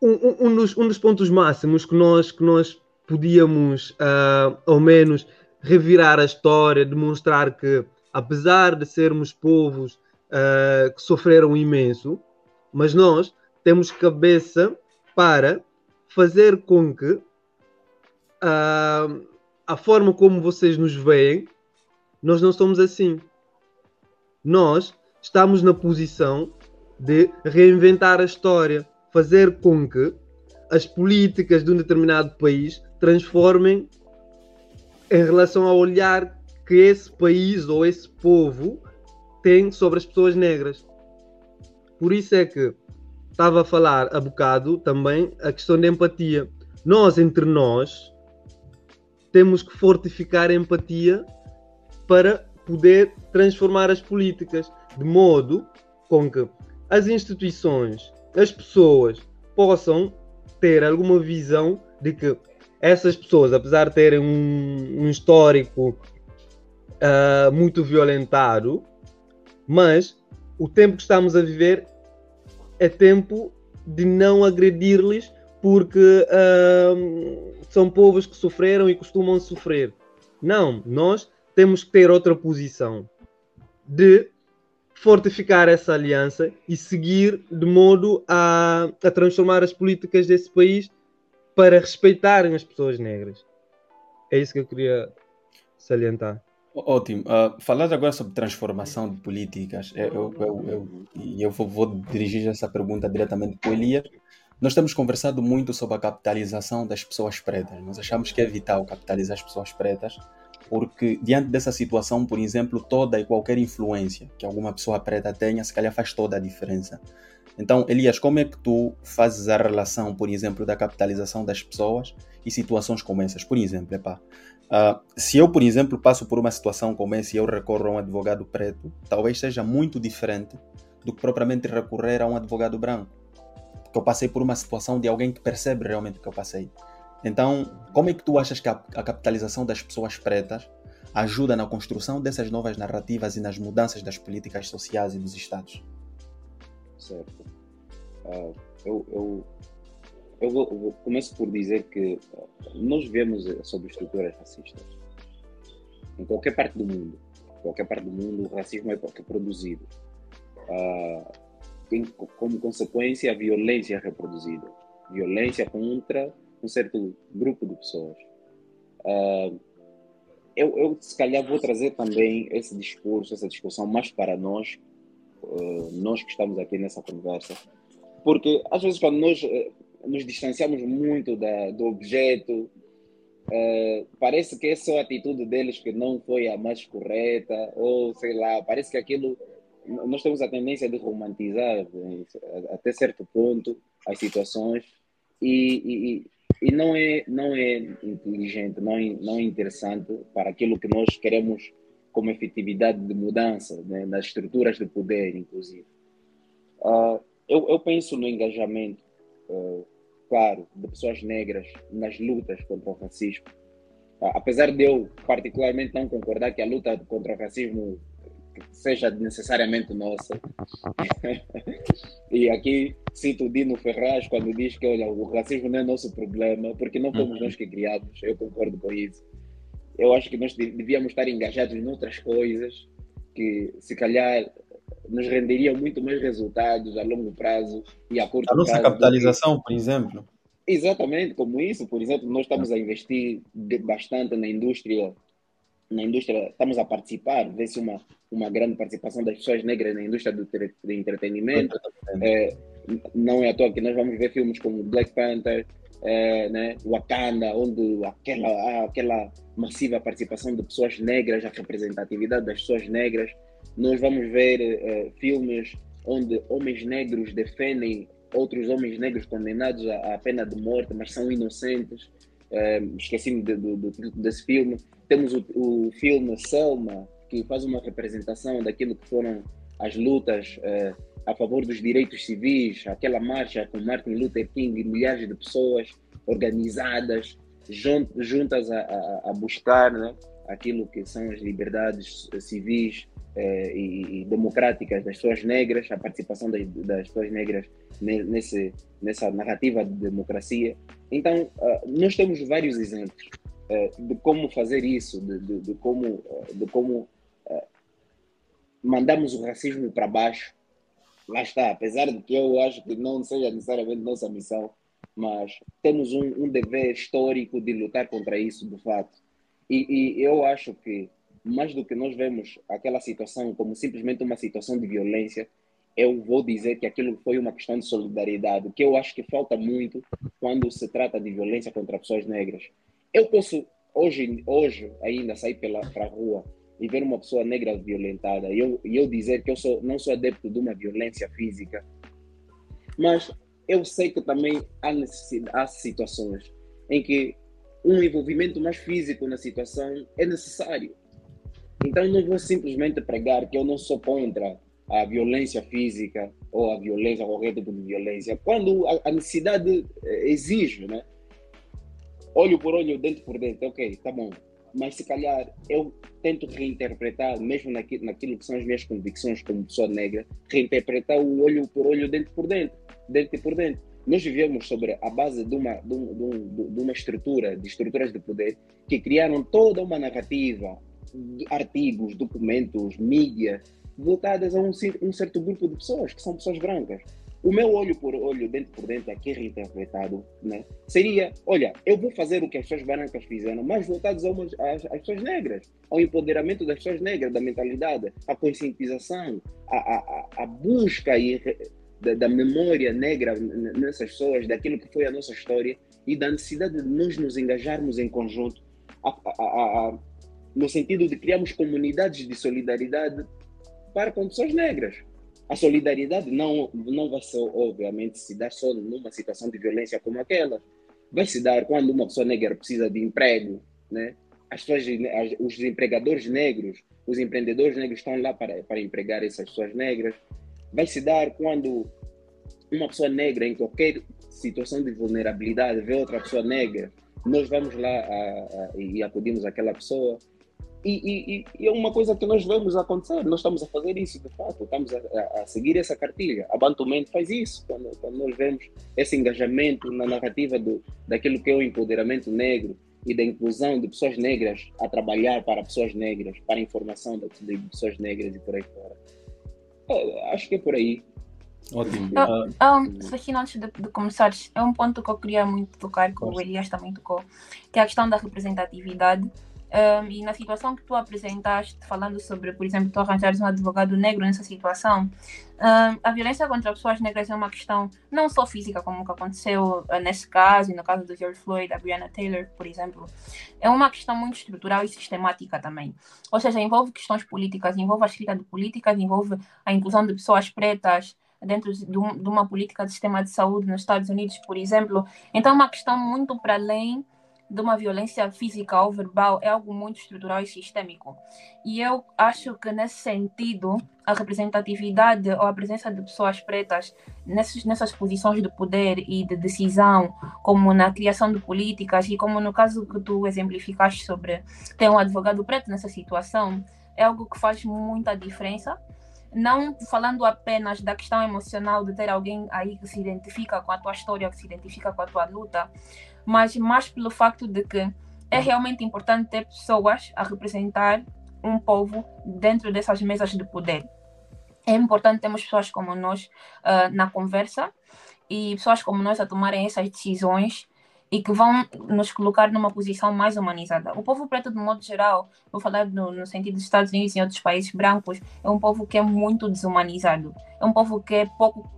um, um, dos, um dos pontos máximos que nós, que nós podíamos, uh, ao menos, revirar a história, demonstrar que, apesar de sermos povos uh, que sofreram imenso, mas nós temos cabeça para fazer com que uh, a forma como vocês nos veem, nós não somos assim. Nós estamos na posição de reinventar a história, fazer com que as políticas de um determinado país transformem em relação ao olhar que esse país ou esse povo tem sobre as pessoas negras. Por isso é que estava a falar há bocado também a questão da empatia. Nós, entre nós, temos que fortificar a empatia para poder transformar as políticas de modo com que as instituições, as pessoas possam ter alguma visão de que essas pessoas, apesar de terem um, um histórico uh, muito violentado, mas o tempo que estamos a viver é tempo de não agredir-lhes porque uh, são povos que sofreram e costumam sofrer. Não, nós temos que ter outra posição de fortificar essa aliança e seguir de modo a, a transformar as políticas desse país para respeitarem as pessoas negras. É isso que eu queria salientar. Ótimo. Uh, agora sobre transformação de políticas, eu, eu, eu, eu vou, vou, dirigir essa pergunta diretamente para o Elias. Nós temos conversado muito sobre a capitalização das pessoas pretas. Nós achamos que é vital capitalizar as pessoas pretas, porque diante dessa situação, por exemplo, toda e qualquer influência que alguma pessoa preta tenha, se calhar faz toda a diferença. Então, Elias, como é que tu fazes a relação, por exemplo, da capitalização das pessoas e situações como essas? Por exemplo, epá, Uh, se eu, por exemplo, passo por uma situação como essa e eu recorro a um advogado preto, talvez seja muito diferente do que propriamente recorrer a um advogado branco. Porque eu passei por uma situação de alguém que percebe realmente o que eu passei. Então, como é que tu achas que a, a capitalização das pessoas pretas ajuda na construção dessas novas narrativas e nas mudanças das políticas sociais e dos Estados? Certo. Uh, eu, eu eu, vou, eu começo por dizer que nós vemos sobre estruturas racistas em qualquer parte do mundo. Em qualquer parte do mundo, o racismo é reproduzido. Uh, tem como consequência a violência reproduzida. Violência contra um certo grupo de pessoas. Uh, eu, eu, se calhar, vou trazer também esse discurso, essa discussão mais para nós, uh, nós que estamos aqui nessa conversa, porque às vezes quando nós nos distanciamos muito da, do objeto. Uh, parece que é só a atitude deles que não foi a mais correta, ou sei lá, parece que aquilo. Nós temos a tendência de romantizar até certo ponto as situações e, e, e não, é, não é inteligente, não é, não é interessante para aquilo que nós queremos como efetividade de mudança né, nas estruturas de poder, inclusive. Uh, eu, eu penso no engajamento uh, claro, de pessoas negras nas lutas contra o racismo. Uh, apesar de eu particularmente não concordar que a luta contra o racismo seja necessariamente nossa. e aqui cito o Dino Ferraz quando diz que olha, o racismo não é nosso problema, porque não fomos uhum. nós que criamos, eu concordo com isso. Eu acho que nós devíamos estar engajados em outras coisas que se calhar nos renderia muito mais resultados a longo prazo e a curto prazo. A nossa capitalização, por exemplo. Exatamente, como isso, por exemplo, nós estamos a investir bastante na indústria, na indústria, estamos a participar, vê-se uma, uma grande participação das pessoas negras na indústria do, do entretenimento. É, não é à toa que nós vamos ver filmes como Black Panther, é, né, Wakanda, onde aquela, aquela massiva participação de pessoas negras, a representatividade das pessoas negras nós vamos ver uh, filmes onde homens negros defendem outros homens negros condenados à, à pena de morte, mas são inocentes. Uh, Esqueci-me de, de, de, desse filme. Temos o, o, filme Selma, que faz uma representação daquilo que foram as lutas uh, a favor dos direitos civis, aquela marcha com Martin Luther King e milhares de pessoas organizadas, juntas a, a, a buscar né, aquilo que são as liberdades civis eh, e, e, democráticas das pessoas negras, a participação das, das pessoas negras nesse, nessa narrativa de democracia. Então, uh, nós temos vários exemplos uh, de como fazer isso, de, de, de como, uh, de como mandamos o racismo para baixo. Lá está, apesar de que eu acho que não seja necessariamente nossa missão, mas temos um, um dever histórico de lutar contra isso, de fato. E, e, eu acho que, mais do que nós vemos aquela situação como simplesmente uma situação de violência, eu vou dizer que aquilo foi uma questão de solidariedade, que eu acho que falta muito quando se trata de violência contra pessoas negras. Eu posso, hoje, hoje ainda, sair para a rua e ver uma pessoa negra violentada e eu, eu dizer que eu sou, não sou adepto de uma violência física, mas eu sei que também há, há situações em que um envolvimento mais físico na situação é necessário. Então não vou simplesmente pregar que eu não sou contra a violência física ou a violência, qualquer tipo de violência, quando a, a necessidade eh, exige, né? Olho por olho, dente por dente, ok, tá bom. Mas se calhar eu tento reinterpretar, mesmo naquilo, naquilo que são as minhas convicções como pessoa negra, reinterpretar o olho por olho, dente por dente, dente por dente nós vivemos sobre a base de uma, de, um, de, uma estrutura, de estruturas de poder, que criaram toda uma narrativa, artigos, documentos, mídia, voltadas a um, um, certo grupo de pessoas, que são pessoas brancas. O meu olho por olho, dentro por dentro, aqui reinterpretado, né, seria: olha, eu vou fazer o que as pessoas brancas fizeram, mas voltados às, às pessoas negras, ao empoderamento das pessoas negras, da mentalidade, à conscientização, à, à, à busca e da, da, memória negra nessas pessoas, daquilo que foi a nossa história e da necessidade de nós nos engajarmos em conjunto, a, a, a, no sentido de criarmos comunidades de solidariedade para com pessoas negras. A solidariedade não, não vai ser, obviamente, se dar só numa situação de violência como aquela. Vai se dar quando uma pessoa negra precisa de emprego, né? As pessoas, os empregadores negros, os empreendedores negros estão lá para, para empregar essas pessoas negras vai se dar quando uma pessoa negra, em qualquer situação de vulnerabilidade, vê outra pessoa negra, nós vamos lá a, a, e acudimos àquela pessoa. E, e, e, é uma coisa que nós vemos acontecer, nós estamos a fazer isso de fato, estamos a, a, a seguir essa cartilha. A Bantumento faz isso, quando, quando, nós vemos esse engajamento na narrativa do, daquilo que é o empoderamento negro e da inclusão de pessoas negras a trabalhar para pessoas negras, para a informação de, de pessoas negras e por aí fora. É, acho que é por aí. Ótimo. Uh, um, aqui antes de, de começares, é um ponto que eu queria muito tocar, que o Elias também tocou, que é a questão da representatividade um, e na situação que tu apresentaste, falando sobre, por exemplo, tu arranjares um advogado negro nessa situação, um, a violência contra pessoas negras é uma questão não só física, como que aconteceu uh, nesse caso, e no caso do George Floyd, da Breonna Taylor, por exemplo, é uma questão muito estrutural e sistemática também. Ou seja, envolve questões políticas, envolve a escrita de políticas, envolve a inclusão de pessoas pretas, dentro de, um, uma política de sistema de saúde nos Estados Unidos, por exemplo. Então, é uma questão muito para além de uma violência física ou verbal é algo muito estrutural e sistêmico. E eu acho que, nesse sentido, a representatividade ou a presença de pessoas pretas nessas, nessas posições de poder e de decisão, como na criação de políticas, e como no caso que tu exemplificaste sobre ter um advogado preto nessa situação, é algo que faz muita diferença não falando apenas da questão emocional de ter alguém aí que se identifica com a tua história, que se identifica com a tua luta, mas mais pelo facto de que é realmente importante ter pessoas a representar um povo dentro dessas mesas de poder. É importante termos pessoas como nós uh, na conversa e pessoas como nós a tomarem essas decisões e que vão nos colocar numa posição mais humanizada. O povo preto, de modo geral, vou falar no, no, sentido dos Estados Unidos e outros países brancos, é um povo que é muito desumanizado. É um povo que é pouco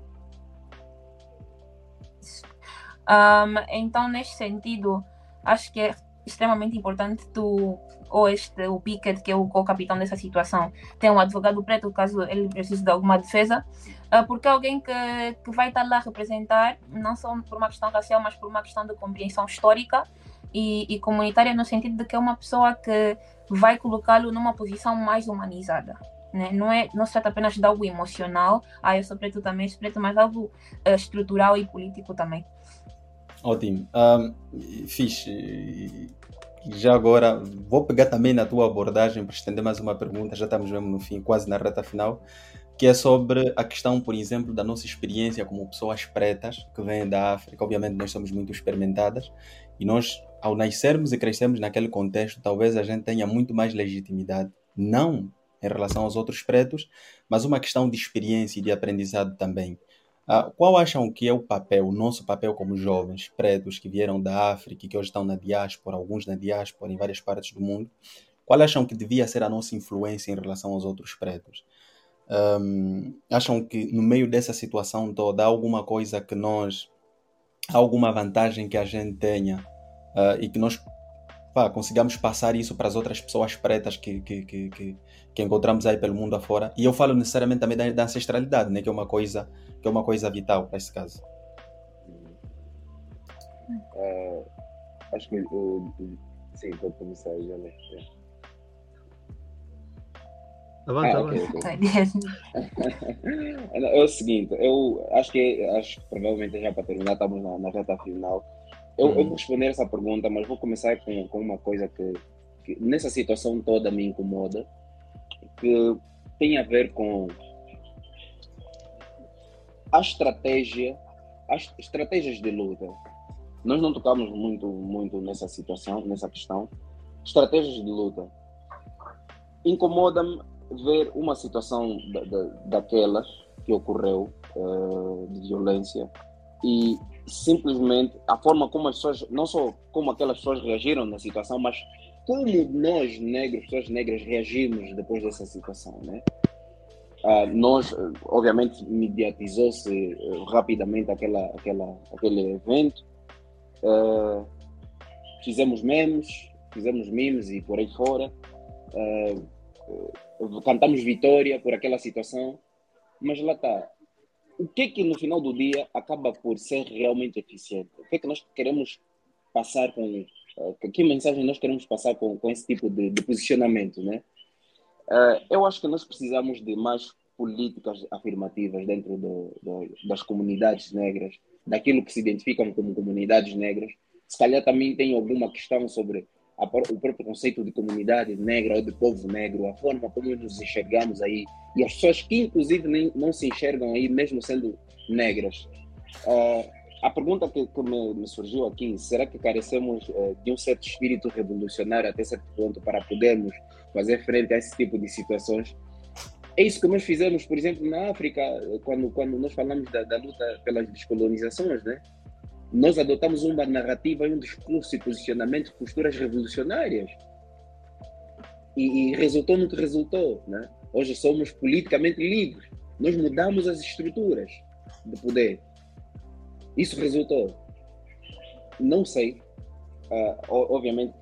um, então, neste sentido, acho que é extremamente importante tu, ou este, o Pickett, que é o co-capitão dessa situação, tem um advogado preto, caso ele precise de alguma defesa, uh, porque é alguém que, que vai estar lá a representar, não só por uma questão racial, mas por uma questão de compreensão histórica e, e comunitária, no sentido de que é uma pessoa que vai colocá-lo numa posição mais humanizada. Né? Não, é, não se trata apenas de algo emocional, ah, eu sou preto também, sou preto, mas algo uh, estrutural e político também. Ótimo. Um, fixe. Já agora, vou pegar também na tua abordagem para estender mais uma pergunta, já estamos mesmo no fim, quase na reta final, que é sobre a questão, por exemplo, da nossa experiência como pessoas pretas que vêm da África. Obviamente, nós somos muito experimentadas e nós, ao nascermos e crescermos naquele contexto, talvez a gente tenha muito mais legitimidade, não em relação aos outros pretos, mas uma questão de experiência e de aprendizado também. Uh, qual acham que é o papel, o nosso papel como jovens pretos que vieram da África que hoje estão na diáspora, alguns na diáspora, em várias partes do mundo? Qual acham que devia ser a nossa influência em relação aos outros pretos? Um, acham que no meio dessa situação toda há alguma coisa que nós, alguma vantagem que a gente tenha uh, e que nós pá, consigamos passar isso para as outras pessoas pretas que, que, que, que, que encontramos aí pelo mundo afora? E eu falo necessariamente também da, da ancestralidade, né, que é uma coisa que é uma coisa vital para esse caso. Uh, acho que o, sim, pode começar já, né? Avança, ah, okay, okay. é o seguinte, eu acho que acho que provavelmente já para terminar, estamos na, na reta final. Eu, eu, vou uhum. responder essa pergunta, mas vou começar com, com uma coisa que, que nessa situação toda me incomoda, que tem a ver com a estratégia, as estratégias de luta. Nós não tocamos muito, muito nessa situação, nessa questão. Estratégias de luta. Incomoda-me ver uma situação da, da, daquelas que ocorreu uh, de violência e simplesmente a forma como as pessoas, não só como aquelas pessoas reagiram na situação, mas como nós negros, pessoas negras, reagimos depois dessa situação, né? Uh, nós, obviamente, mediatizou-se uh, rapidamente aquela, aquela, aquele evento. Uh, fizemos memes, fizemos memes e por aí fora. cantamos vitória por aquela situação. Mas lá está. O que é que no final do dia acaba por ser realmente eficiente? O que é que nós queremos passar com. que mensagem nós queremos passar com, com esse tipo de, de posicionamento, né? Uh, eu acho que nós precisamos de mais políticas afirmativas dentro do, do, das comunidades negras, daquilo que se identificam como comunidades negras. Se calhar também tem alguma questão sobre o próprio conceito de comunidade negra ou de povo negro, a forma como nos enxergamos aí, e as pessoas que inclusive nem, não se enxergam aí, mesmo sendo negras. Uh, a pergunta que, que me, me, surgiu aqui, será que carecemos uh, de um certo espírito revolucionário até certo ponto para podermos fazer frente a esse tipo de situações. É isso que nós fizemos, por exemplo, na África, quando, quando nós falamos da, da luta pelas descolonizações, né? Nós adotamos uma narrativa e um discurso e posicionamento, posturas revolucionárias. E, e resultou no que resultou, né? Hoje somos politicamente livres. Nós mudamos as estruturas de poder. Isso resultou. Não sei. Uh, obviamente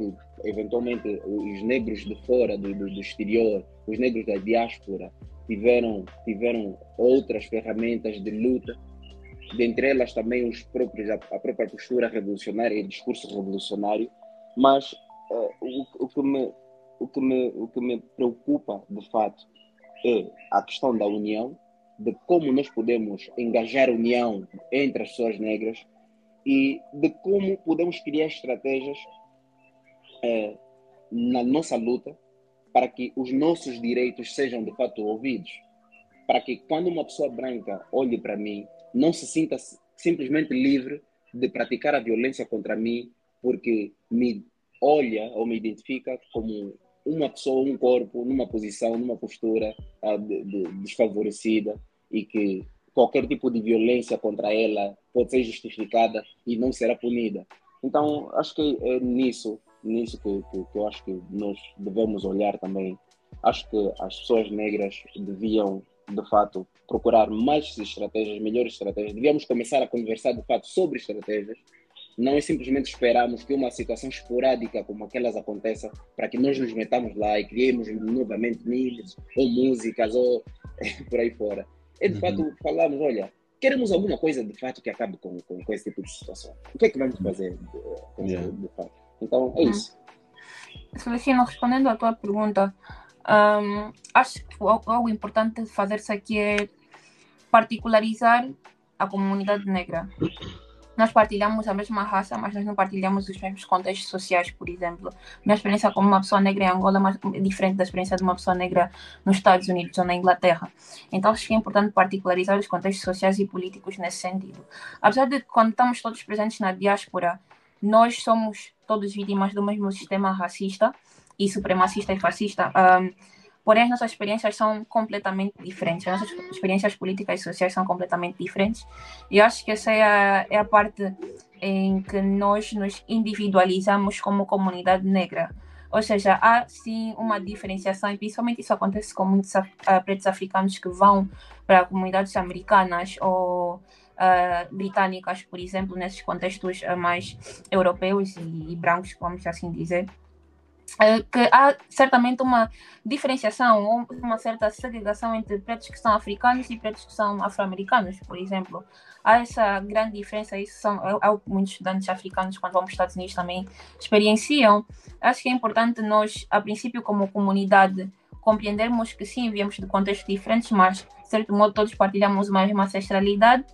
eventualmente os negros de fora do, do, do, exterior, os negros da diáspora, tiveram, tiveram outras ferramentas de luta, dentre elas também os próprios, a, a própria postura revolucionária e discurso revolucionário, mas uh, o, o, que me, o, que me, o que me preocupa de fato é a questão da união, de como nós podemos engajar a união entre as pessoas negras e de como podemos criar estratégias é, na nossa luta para que os nossos direitos sejam de fato ouvidos. Para que quando uma pessoa branca olhe para mim, não se sinta simplesmente livre de praticar a violência contra mim porque me olha ou me identifica como uma pessoa, um corpo, numa posição, numa postura uh, de, de, desfavorecida e que qualquer tipo de violência contra ela pode ser justificada e não será punida. Então, acho que é nisso nisso que, que, que, eu acho que nós devemos olhar também. Acho que as pessoas negras deviam, de fato, procurar mais estratégias, melhores estratégias. Devíamos começar a conversar, de fato, sobre estratégias não é simplesmente esperarmos que uma situação esporádica como aquelas aconteça para que nós nos metamos lá e criemos novamente memes ou músicas ou por aí fora. É de uhum. fato falarmos, olha, queremos alguma coisa de fato que acabe com, com, com esse tipo de situação. O que é que vamos fazer de, de, de fato? Então é isso. Celestino, respondendo à tua pergunta, um, acho que algo importante fazer-se aqui é particularizar a comunidade negra. Nós partilhamos a mesma raça, mas nós não partilhamos os mesmos contextos sociais, por exemplo. Minha experiência como uma pessoa negra em Angola é diferente da experiência de uma pessoa negra nos Estados Unidos ou na Inglaterra. Então acho que é importante particularizar os contextos sociais e políticos nesse sentido. Apesar de quando estamos todos presentes na diáspora, nós somos todos vítimas do mesmo sistema racista e supremacista e fascista. Um, porém, as nossas experiências são completamente diferentes. As nossas experiências políticas e sociais são completamente diferentes. E acho que essa é a, é a parte em que nós nos individualizamos como comunidade negra. Ou seja, há sim uma diferenciação, e principalmente isso acontece com muitos uh, pretos africanos que vão para comunidades americanas ou uh, britânicas, por exemplo, nesses contextos uh, mais europeus e, e, brancos, vamos assim dizer, que há certamente uma diferenciação ou uma certa segregação entre pretos que são africanos e pretos que são afro-americanos, por exemplo. Há essa grande diferença, isso são é, é, muitos estudantes africanos, quando vão para os Estados Unidos, também experienciam. Acho que é importante nós, a princípio, como comunidade, compreendermos que sim, viemos de contextos diferentes, mas, de certo modo, todos partilhamos uma mesma ancestralidade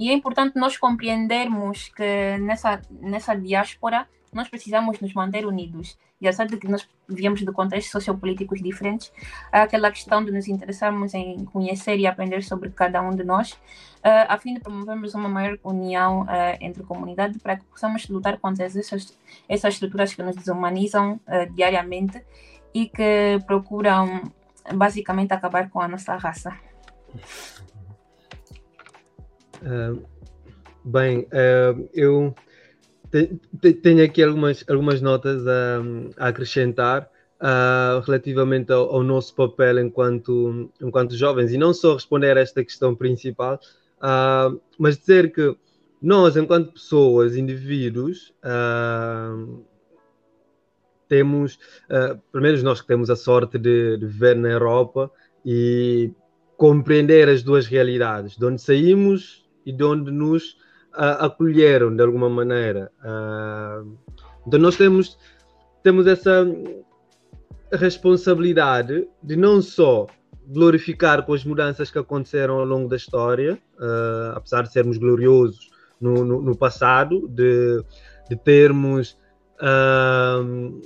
e é importante nós compreendermos que nessa, nessa diáspora nós precisamos nos manter unidos. E apesar de que nós viemos de contextos sociopolíticos diferentes, há aquela questão de nos interessarmos em conhecer e aprender sobre cada um de nós, uh, a fim de promovermos uma maior união uh, entre comunidade para que possamos lutar contra essas, essas estruturas que nos desumanizam uh, diariamente e que procuram basicamente acabar com a nossa raça. Bem, eu tenho aqui algumas, algumas notas a, a acrescentar uh, relativamente ao, ao, nosso papel enquanto, enquanto jovens, e não só responder a esta questão principal, mas dizer que nós, enquanto pessoas, indivíduos, temos, uh, primeiro nós que temos a sorte de, de viver na Europa e compreender as duas realidades, de onde saímos e de onde nos uh, acolheram de alguma maneira. Uh, então nós temos, temos essa responsabilidade de não só glorificar com as mudanças que aconteceram ao longo da história, uh, apesar de sermos gloriosos no, no, no passado, de, de termos uh,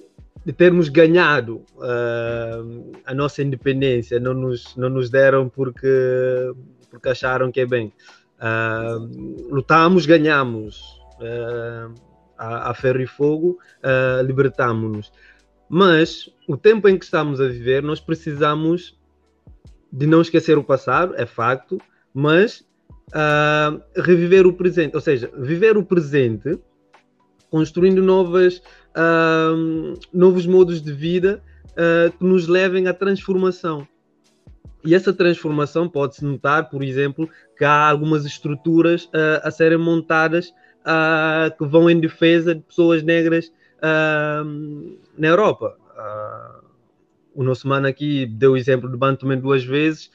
de termos ganhado uh, a nossa independência, não nos, não nos deram porque, porque acharam que é bem. Uh, lutamos, ganhamos uh, a, a, ferro e fogo, uh, libertamos-nos. Mas o tempo em que estamos a viver, nós precisamos de não esquecer o passado, é facto, mas uh, reviver o presente, ou seja, viver o presente, construindo novas, novos modos de vida uh, que nos levem à transformação. E essa transformação pode-se notar, por exemplo, que há algumas estruturas uh, a serem montadas uh, que vão em defesa de pessoas negras uh, na Europa. o nosso mano aqui deu o exemplo do Bantaman duas vezes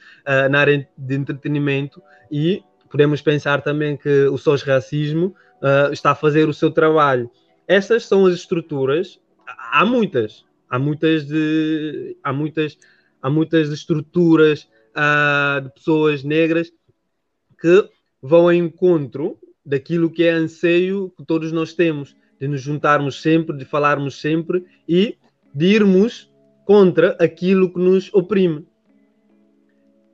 na área de entretenimento e podemos pensar também que o SOS Racismo está a fazer o seu trabalho. Essas são as estruturas, há muitas, há muitas de, há muitas há muitas estruturas uh, de pessoas negras que vão ao encontro daquilo que é anseio que todos nós temos, de nos juntarmos sempre, de falarmos sempre e de irmos contra aquilo que nos oprime.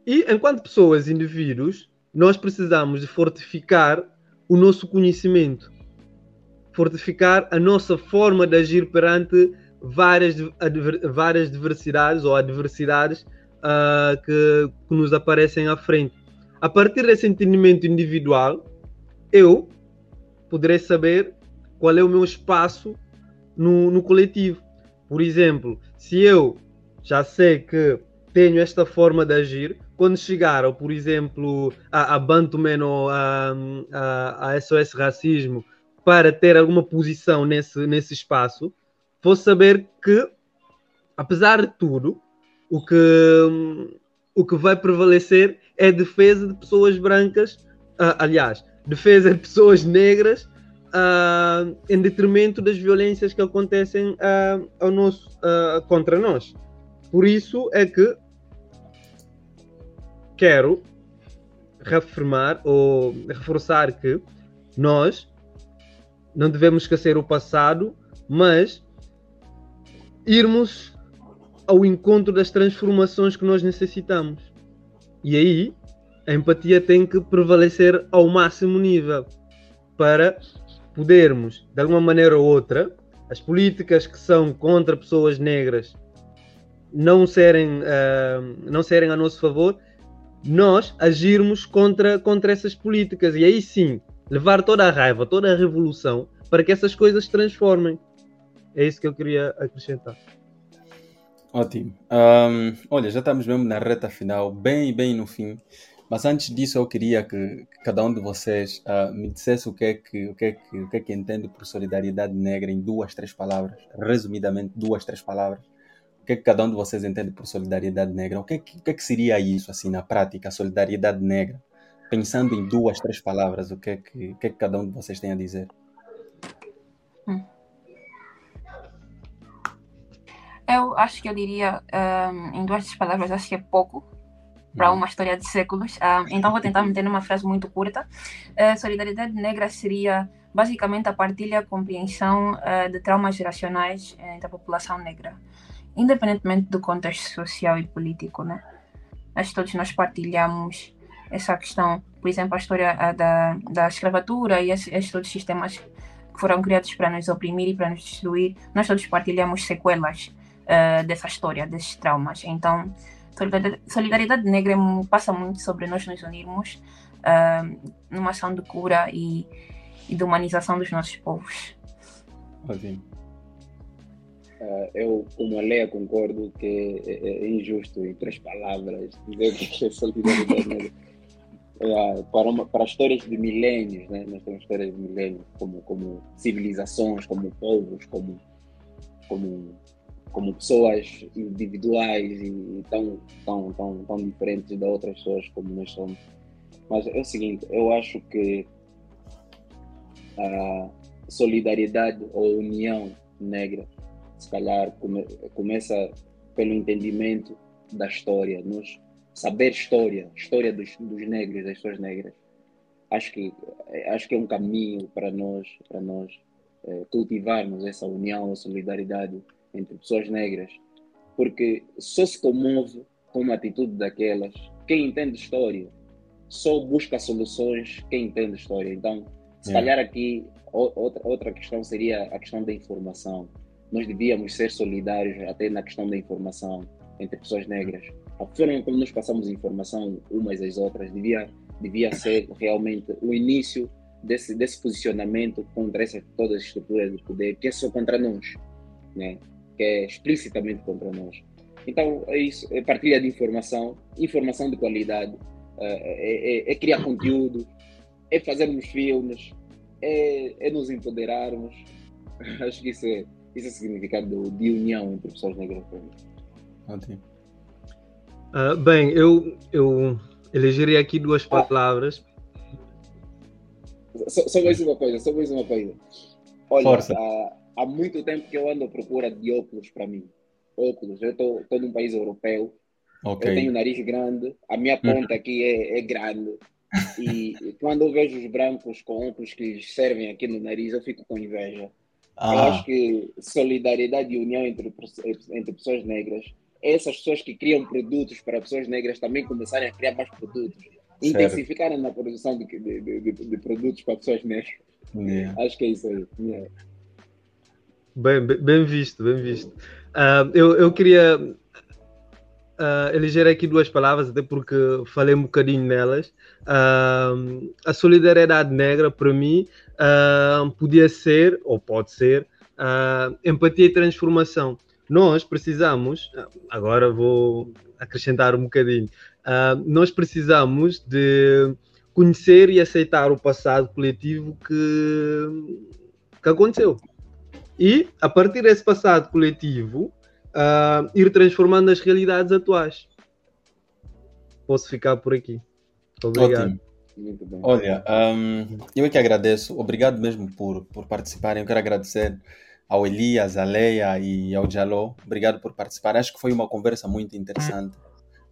E enquanto pessoas, indivíduos, nós precisamos de fortificar o nosso conhecimento, fortificar a nossa forma de agir perante várias, várias diversidades ou adversidades uh, que, que nos aparecem à frente. A partir desse entendimento individual, eu poderei saber qual é o meu espaço no, no coletivo. Por exemplo, se eu já sei que tenho esta forma de agir, quando chegar, ou por exemplo, a, a Bantuman ou a, a, a SOS Racismo, para ter alguma posição nesse, nesse espaço fosse saber que, apesar de tudo, o que, o que vai prevalecer é a defesa de pessoas brancas, uh, aliás, defesa de pessoas negras uh, em detrimento das violências que acontecem uh, ao nosso, contra nós. Por isso é que quero reafirmar ou reforçar que nós não devemos esquecer o passado, mas irmos ao encontro das transformações que nós necessitamos. E aí a empatia tem que prevalecer ao máximo nível para podermos, de alguma maneira ou outra, as políticas que são contra pessoas negras não serem, uh, não serem a nosso favor, nós agirmos contra, contra essas políticas. E aí sim, levar toda a raiva, toda a revolução para que essas coisas se transformem. É isso que eu queria acrescentar. Ótimo. Um, olha, já estamos mesmo na reta final, bem, bem no fim. Mas antes disso, eu queria que, cada um de vocês uh, me dissesse o que, é que, o, que é que, o que é que entende por solidariedade negra em duas, três palavras. Resumidamente, duas, três palavras. O que é que cada um de vocês entende por solidariedade negra? O que é que, o que, é que seria isso, assim, na prática, solidariedade negra? Pensando em duas, três palavras, o que é que, o que, é que cada um de vocês tem a dizer? Eu acho que eu diria, um, em duas palavras, acho que é pouco para uhum. uma história de séculos. Um, então vou tentar meter numa frase muito curta. Uh, solidariedade negra seria basicamente a partilha, a compreensão uh, de traumas geracionais entre a população negra, independentemente do contexto social e político, né? Acho que todos nós partilhamos essa questão, por exemplo, a história uh, da, da escravatura e esses, esses todos os sistemas que foram criados para nos oprimir e para nos destruir, nós todos partilhamos sequelas uh, dessa história, desses traumas. Então, solidariedade negra passa muito sobre nós nos unirmos uh, numa ação de cura e, e de humanização dos nossos povos. Ótimo. Uh, eu, como a Leia, concordo que é, é, injusto, em três palavras, dizer que é solidariedade negra. Uh, para, uma, para histórias de milênios, né? nós temos histórias de milênios como, como civilizações, como povos, como, como como pessoas individuais e tão, tão, tão, tão diferentes de outras pessoas como nós somos. Mas é o seguinte, eu acho que a solidariedade ou união negra, se calhar, come, começa pelo entendimento da história, nos saber história, história dos, dos negros, das pessoas negras. Acho que acho que é um caminho para nós, para nós é, cultivarmos essa união, solidariedade entre pessoas negras, porque só se comove com uma atitude daquelas quem entende história, só busca soluções quem entende história. Então, se é. calhar aqui outra, outra questão seria a questão da informação. Nós devíamos ser solidários até na questão da informação entre pessoas negras. A forma como nós passamos informação umas às outras devia, devia ser realmente o início desse, desse posicionamento contra essa, todas as estruturas de poder, que é só contra nós. Né? Que é explicitamente contra nós. Então, é isso, é partilha de informação, informação de qualidade, é, é, é criar conteúdo, é fazermos filmes, é, é, nos empoderarmos. Acho que isso é, isso é o significado de união entre pessoas negras. Ótimo. Uh, bem, eu, eu elegeria aqui duas palavras. Só, só mais uma coisa, só mais uma coisa. Olha, Força. Uh, há muito tempo que eu ando à procura de óculos para mim. Óculos. Eu estou num país europeu. Okay. Eu tenho nariz grande. A minha ponta aqui é, é grande. E quando eu vejo os brancos com óculos que lhes servem aqui no nariz, eu fico com inveja. Ah. Eu acho que solidariedade e união entre, entre pessoas negras, essas pessoas que criam produtos para pessoas negras também começarem a criar mais produtos, intensificarem na produção de, de, de, de, produtos para pessoas negras. Yeah. Acho que é isso aí. Yeah. Bem, bem visto, bem visto. Uh, eu, eu queria uh, eleger aqui duas palavras, até porque falei um bocadinho nelas. Uh, a solidariedade negra, para mim, podia ser, ou pode ser, empatia e transformação. Nós precisamos, agora vou acrescentar um bocadinho, nós precisamos de conhecer e aceitar o passado coletivo que, que aconteceu. E, a partir desse passado coletivo, uh, ir transformando as realidades atuais. Posso ficar por aqui. Obrigado. Ótimo. Olha, um, eu é que agradeço. Obrigado mesmo por, por participarem. Eu quero agradecer ao Elias, à Leia e ao Jaló. Obrigado por participar. Acho que foi uma conversa muito interessante.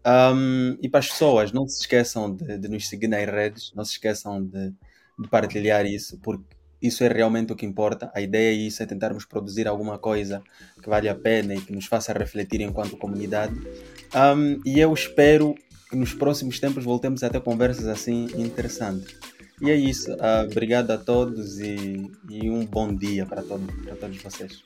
Um, e para as pessoas, não se esqueçam de, de, nos seguir nas redes, não se esqueçam de, de, partilhar isso, porque isso é realmente o que importa. A ideia é isso, é tentarmos produzir alguma coisa que vale a pena e que nos faça refletir enquanto comunidade. Um, e eu espero que nos próximos tempos voltemos a ter conversas assim interessantes. E é isso. Uh, obrigado a todos e, e um bom dia para, todo, para todos vocês.